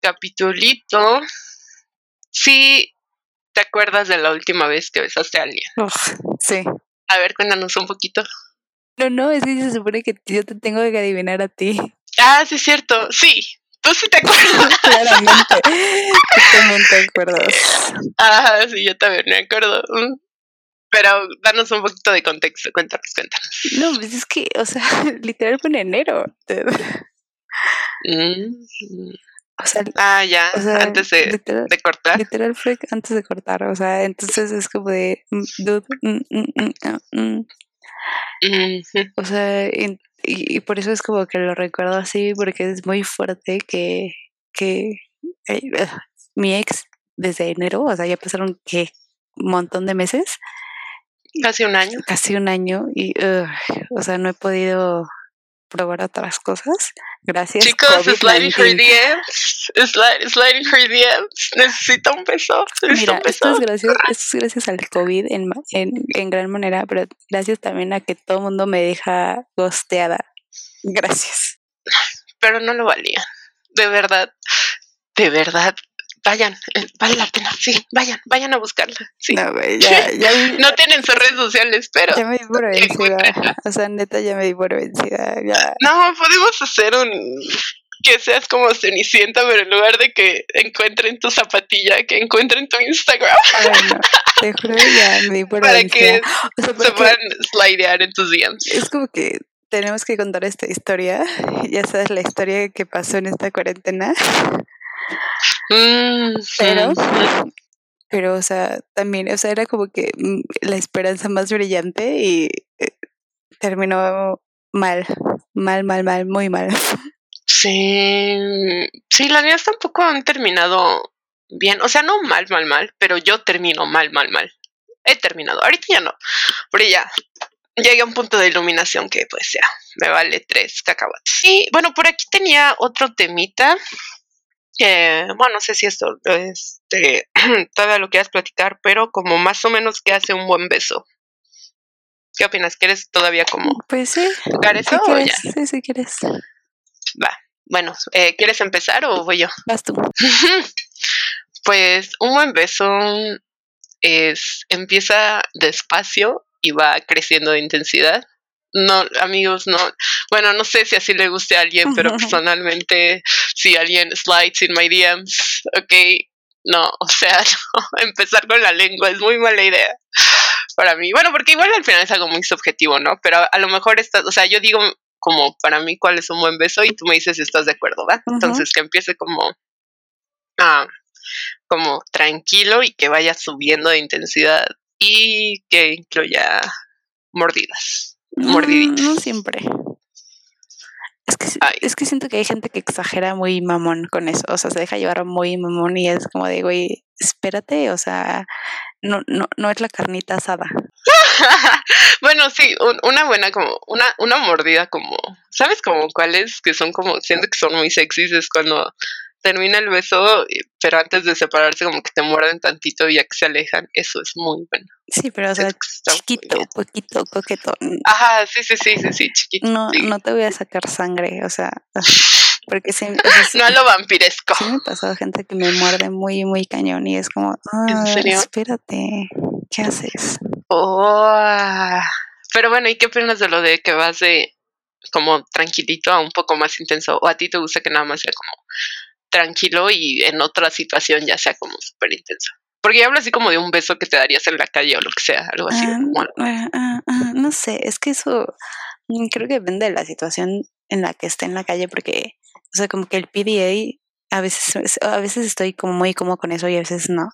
capitulito. Sí, ¿te acuerdas de la última vez que besaste a alguien? Uf, sí. A ver, cuéntanos un poquito. No, no, es que se supone que yo te tengo que adivinar a ti. Ah, sí, es cierto, sí. Tú sí te acuerdas. *laughs* Claramente. Tú también te acuerdas. *laughs* Ah, sí, yo también me acuerdo. Pero danos un poquito de contexto, cuéntanos, cuéntanos. No, pues es que, o sea, *laughs* literal fue en enero. *laughs* Mm. O sea, Ah, ya, o sea, antes de, literal, de cortar. literal fue antes de cortar. O sea, entonces es como de, mm, dude, mm, ah. O sea, y, y por eso es como que lo recuerdo así, porque es muy fuerte que, que eh, mi ex desde enero, o sea, ya pasaron que un montón de meses, Casi un año. casi un año, y ugh, o sea, no he podido probar otras cosas. Gracias. Chicos, sliding her COVID-19. DMs. Slide, sliding her DMs. Necesito un beso. Necesito Mira, un esto beso. es gracias, esto es gracias al COVID en, en, en gran manera, pero gracias también a que todo el mundo me deja gosteada. Gracias. Pero no lo valía. De verdad. De verdad. Vayan. eh, Vale la pena. Sí, vayan. Vayan a buscarla. Sí. No, güey, ya, *laughs* ya, No tienen sus redes sociales, pero. ya me di por *laughs* vencida. O sea, neta, ya me di por vencida. Ya. No, podemos hacer un que seas como Cenicienta, pero en lugar de que encuentren tu zapatilla, que encuentren tu Instagram Ay, no. Te juro, ya me di por *laughs* para vencida. que O sea, se puedan slidear en tus DMs. es como que tenemos que contar esta historia. Ya sabes la historia que pasó en esta cuarentena. Mm, Pero, mm, pero, o sea, también, o sea, era como que mm, la esperanza más brillante y eh, terminó mal. Mal, mal, mal, muy mal. *laughs* Sí, sí, las mías tampoco han terminado bien. O sea, no mal, mal, mal, pero yo termino mal, mal, mal. he terminado. Ahorita ya no, pero ya llegué a un punto de iluminación que pues ya me vale tres cacahuates. Y bueno, por aquí tenía otro temita. Eh, bueno, no sé si esto este, *clears throat* todavía lo quieras platicar, pero como más o menos que hace un buen beso. ¿Qué opinas? ¿Quieres todavía como pues sí, eso o ya? Sí, sí, quieres. Va. Bueno, eh, ¿quieres empezar o voy yo? Vas tú. *laughs* pues un buen beso es empieza despacio y va creciendo de intensidad. No, amigos, no. Bueno, no sé si así le guste a alguien, pero *laughs* personalmente, si alguien slides in my DMs, ok, no, *laughs* o sea, empezar con la lengua es muy mala idea para mí. Bueno, porque igual al final es algo muy subjetivo, ¿no? Pero a, lo mejor estás, o sea, yo digo como para mí cuál es un buen beso y tú me dices si estás de acuerdo, ¿va? Entonces que empiece como ah, como tranquilo y que vaya subiendo de intensidad y que incluya mordidas. Mordiditas. No, siempre. Es que, es que siento que hay gente que exagera muy mamón con eso, o sea, se deja llevar muy mamón y es como de, güey, espérate, o sea, no, no, no es la carnita asada. *laughs* bueno, sí, una buena como, una, una mordida como, ¿sabes como cuáles? Que son como, siento que son muy sexys, es cuando termina el beso, pero antes de separarse como que te muerden tantito y ya que se alejan, eso es muy bueno. Sí, pero o sea, chiquito, poquito, coquetón. Ajá, sí, sí, sí, sí, sí, chiquito. No, no te voy a sacar sangre, o sea, *laughs* porque sí, no a lo vampiresco. Sí me ha pasado gente que me muerde muy, muy cañón y es como, ah, espérate, ¿qué haces? Oh, pero bueno, ¿y qué opinas de lo de que vas de como tranquilito a un poco más intenso? ¿O a ti te gusta que nada más sea como tranquilo y en otra situación ya sea como súper intenso? Porque yo hablo así como de un beso que te darías en la calle o lo que sea, algo así. Ah, ah, ah, no sé, es que eso mm, creo que depende de la situación en la que esté en la calle, porque, o sea, como que el PDA a veces, a veces estoy como muy cómodo con eso y a veces no.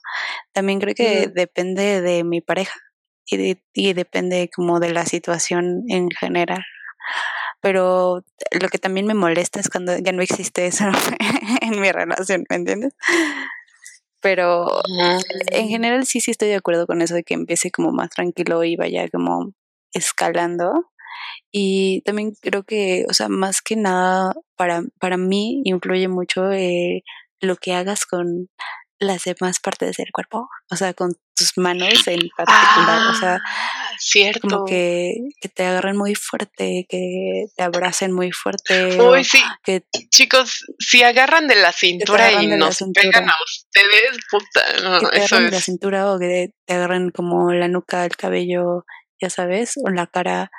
También creo que depende de mi pareja y, y depende como de la situación en general pero lo que también me molesta es cuando ya no existe eso *laughs* en mi relación, ¿me entiendes? Pero en general sí, sí estoy de acuerdo con eso de que empiece como más tranquilo y vaya como escalando. Y también creo que, o sea, más que nada, para, para mí influye mucho eh, lo que hagas con las demás partes del cuerpo, o sea, con tus manos en particular, o sea, ah, cierto. como que, que, te agarren muy fuerte, que te abracen muy fuerte. Uy, sí. Que, Chicos, si agarran de la cintura y nos pegan a ustedes, puta, no, que te agarran de la cintura o que te agarren como la nuca, el cabello, ya sabes, o la cara,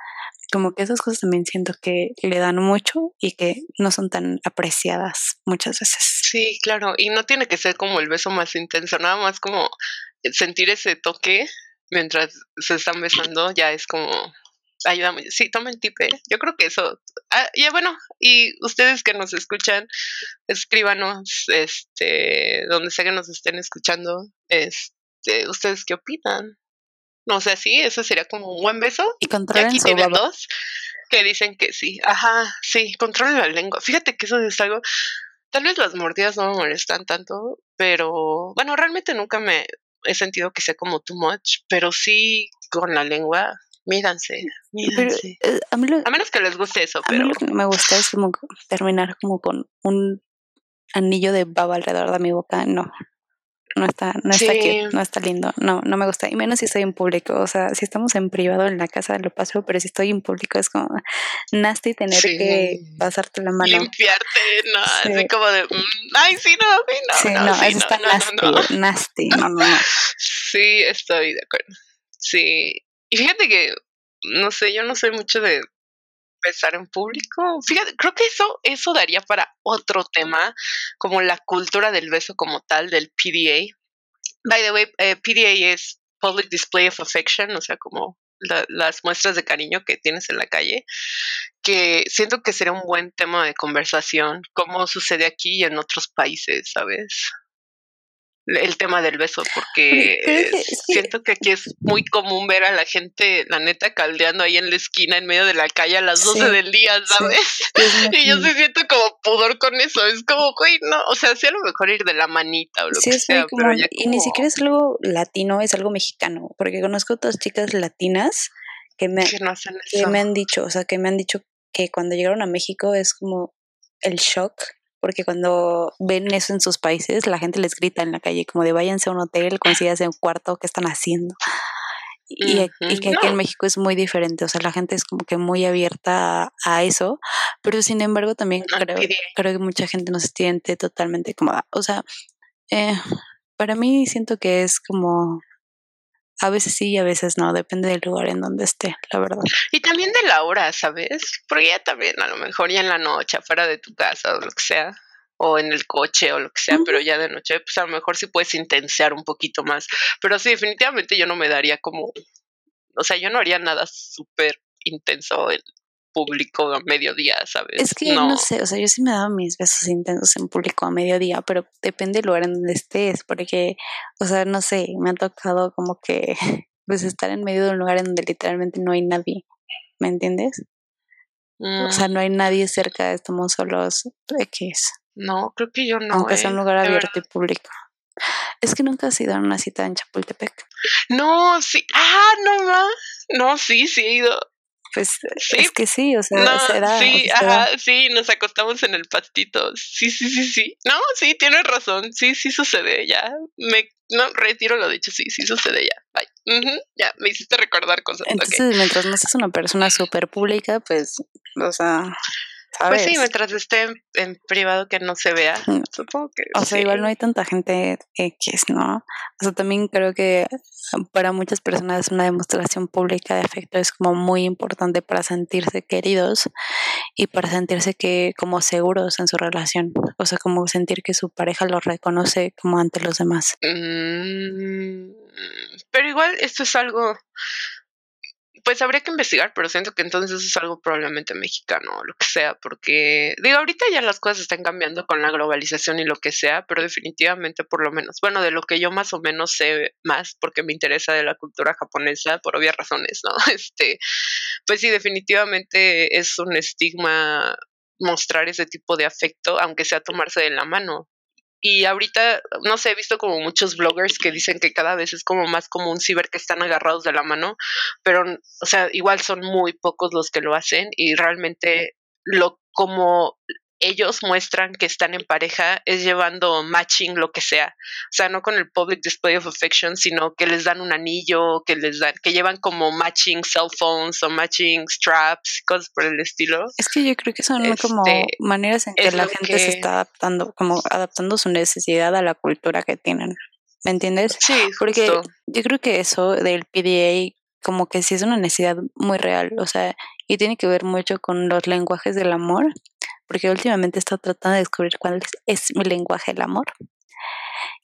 como que esas cosas también siento que le dan mucho y que no son tan apreciadas muchas veces. Sí, claro, y no tiene que ser como el beso más intenso, nada más como sentir ese toque mientras se están besando ya es como ayúdame, sí, tomen tipe. Yo creo que eso. Ah, y bueno, y ustedes que nos escuchan, escríbanos, este, donde sea que nos estén escuchando, este, ustedes qué opinan. No sé, sí, eso sería como un buen beso. Y controlen aquí tienen dos que dicen que sí. Ajá, sí, controlen la lengua. Fíjate que eso es algo. Tal vez las mordidas no me molestan tanto, pero bueno, realmente nunca me he sentido que sea como too much, pero sí con la lengua, mídanse, mídanse. Eh, a, menos que les guste eso, pero. lo que me gusta es como terminar como con un anillo de baba alrededor de mi boca, no no está, no está aquí, no está lindo, no, no me gusta, y menos si estoy en público, o sea, si estamos en privado en la casa lo paso, pero si estoy en público es como nasty tener que pasarte la mano. Limpiarte, no, así como de, mm, ay, sí, no, no, sí, no, eso está nasty, *laughs* nasty, no, no, no. Sí, estoy de acuerdo, sí, y fíjate que, no sé, yo no soy mucho de besar en público. Fíjate, creo que eso, eso daría para otro tema, como la cultura del beso como tal, del PDA. By the way, eh, PDA es Public Display of Affection, o sea, como las muestras de cariño que tienes en la calle, que siento que sería un buen tema de conversación, como sucede aquí y en otros países, ¿sabes? El tema del beso, porque siento que aquí es muy común ver a la gente, la neta, caldeando ahí en la esquina, en medio de la calle a las 12 del día, ¿sabes? *laughs* y yo se siento como pudor con eso, es como, güey, no, o sea, sí a lo mejor ir de la manita o lo que sea, pero Y ni siquiera es algo latino, es algo mexicano, porque conozco otras chicas latinas que me, que me han dicho, o sea, que me han dicho que cuando llegaron a México es como el shock porque cuando ven eso en sus países, la gente les grita en la calle como de váyanse a un hotel, consíganse un cuarto, ¿qué están haciendo? Y, que aquí en México es muy diferente, o sea, la gente es como que muy abierta a, eso, pero sin embargo también creo, creo que mucha gente no se siente totalmente cómoda. O sea, eh, para mí siento que es como a veces sí y a veces no, depende del lugar en donde esté, la verdad. Y también de la hora, ¿sabes? Porque ya también a lo mejor ya en la noche, afuera de tu casa o lo que sea, o en el coche o lo que sea, pero ya de noche, pues a lo mejor sí puedes intensiar un poquito más. Pero sí, definitivamente yo no me daría como, o sea, yo no haría nada súper intenso en público a mediodía, ¿sabes? Es que no. sé, o sea, yo sí me he dado mis besos intensos en público a mediodía, pero depende del lugar en donde estés, porque, o sea, no sé, me ha tocado como que, *laughs* pues estar en medio de un lugar en donde literalmente no hay nadie, ¿me entiendes? O sea, no hay nadie cerca, estamos solos X. No, creo que yo no. Aunque sea un lugar abierto y público. Es que nunca has ido a una cita en Chapultepec. No, sí. Ah, no más. No, sí, sí he ido. Pues es que sí, o sea, no, sí, ajá, sí, nos acostamos en el pastito. Sí, sí, sí, sí. No, sí, tienes razón. Sí, sí sucede ya. Me no retiro lo dicho, sí, sí sucede ya. Bye. ya, me hiciste recordar cosas. Entonces, mientras no seas una persona súper pública, pues, o sea, pues sí, mientras esté en, privado que no se vea, *laughs* supongo que. O sea, igual no hay tanta gente X, ¿no? O sea, también creo que para muchas personas una demostración pública de afecto es como muy importante para sentirse queridos y para sentirse que como seguros en su relación. O sea, como sentir que su pareja lo reconoce como ante los demás. Mm, pero igual esto es algo pues habría que investigar, pero siento que entonces es algo probablemente mexicano o lo que sea, porque digo, ahorita ya las cosas están cambiando con la globalización y lo que sea, pero definitivamente por lo menos, bueno, de lo que yo más o menos sé más, porque me interesa de la cultura japonesa por obvias razones, ¿no? *laughs* Este, pues sí, definitivamente es un estigma mostrar ese tipo de afecto, aunque sea tomarse de la mano. Y ahorita, no sé, he visto como muchos bloggers que dicen que cada vez es como más como un ciber que están agarrados de la mano, pero, o sea, igual son muy pocos los que lo hacen y realmente lo como ellos muestran que están en pareja es llevando matching lo que sea. O sea, no con el public display of affection, sino que les dan un anillo, que les dan, que llevan como matching cell phones o matching straps, cosas por el estilo. Es que yo creo que son como este, maneras en que la gente se está adaptando, como adaptando su necesidad a la cultura que tienen. ¿Me entiendes? Sí, porque yo creo que eso del PDA como que sí es una necesidad muy real, o sea, y tiene que ver mucho con los lenguajes del amor porque últimamente he estado tratando de descubrir cuál es, mi lenguaje del amor.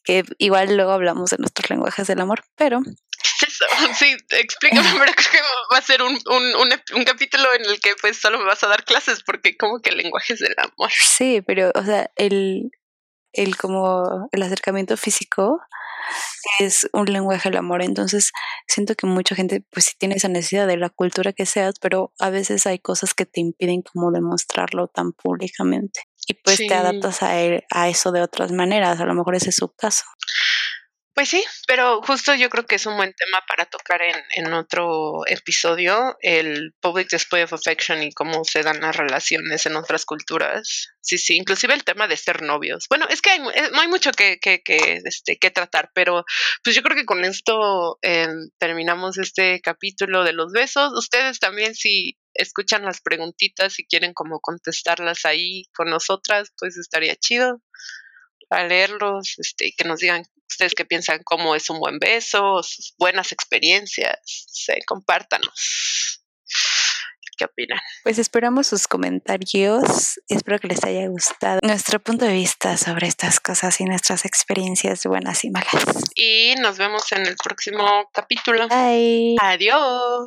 Que igual luego hablamos de nuestros lenguajes del amor, pero *laughs* Sí, explícame, pero creo que va a ser un, un, un, capítulo en el que pues solo me vas a dar clases, porque como que lenguajes del amor. Sí, pero, o sea, el, el como el acercamiento físico es un lenguaje del amor. Entonces, siento que mucha gente, pues sí tiene esa necesidad de la cultura que seas, pero a veces hay cosas que te impiden como demostrarlo tan públicamente. Y pues te adaptas a, a eso de otras maneras. A lo mejor ese es su caso. Pues sí, pero justo yo creo que es un buen tema para tocar en, en, otro episodio, el public display of affection y cómo se dan las relaciones en otras culturas. Sí, sí, inclusive el tema de ser novios. Bueno, es que hay, eh, hay mucho que, que, que, este, que tratar, pero pues yo creo que con esto eh, terminamos este capítulo de los besos. Ustedes también si escuchan las preguntitas y quieren como contestarlas ahí con nosotras, pues estaría chido para leerlos, este, que nos digan ustedes qué piensan, cómo es un buen beso, sus buenas experiencias, sí, compártanos. ¿Qué opinan? Pues esperamos sus comentarios. Espero que les haya gustado nuestro punto de vista sobre estas cosas y nuestras experiencias buenas y malas. Y nos vemos en el próximo capítulo. Bye. Adiós.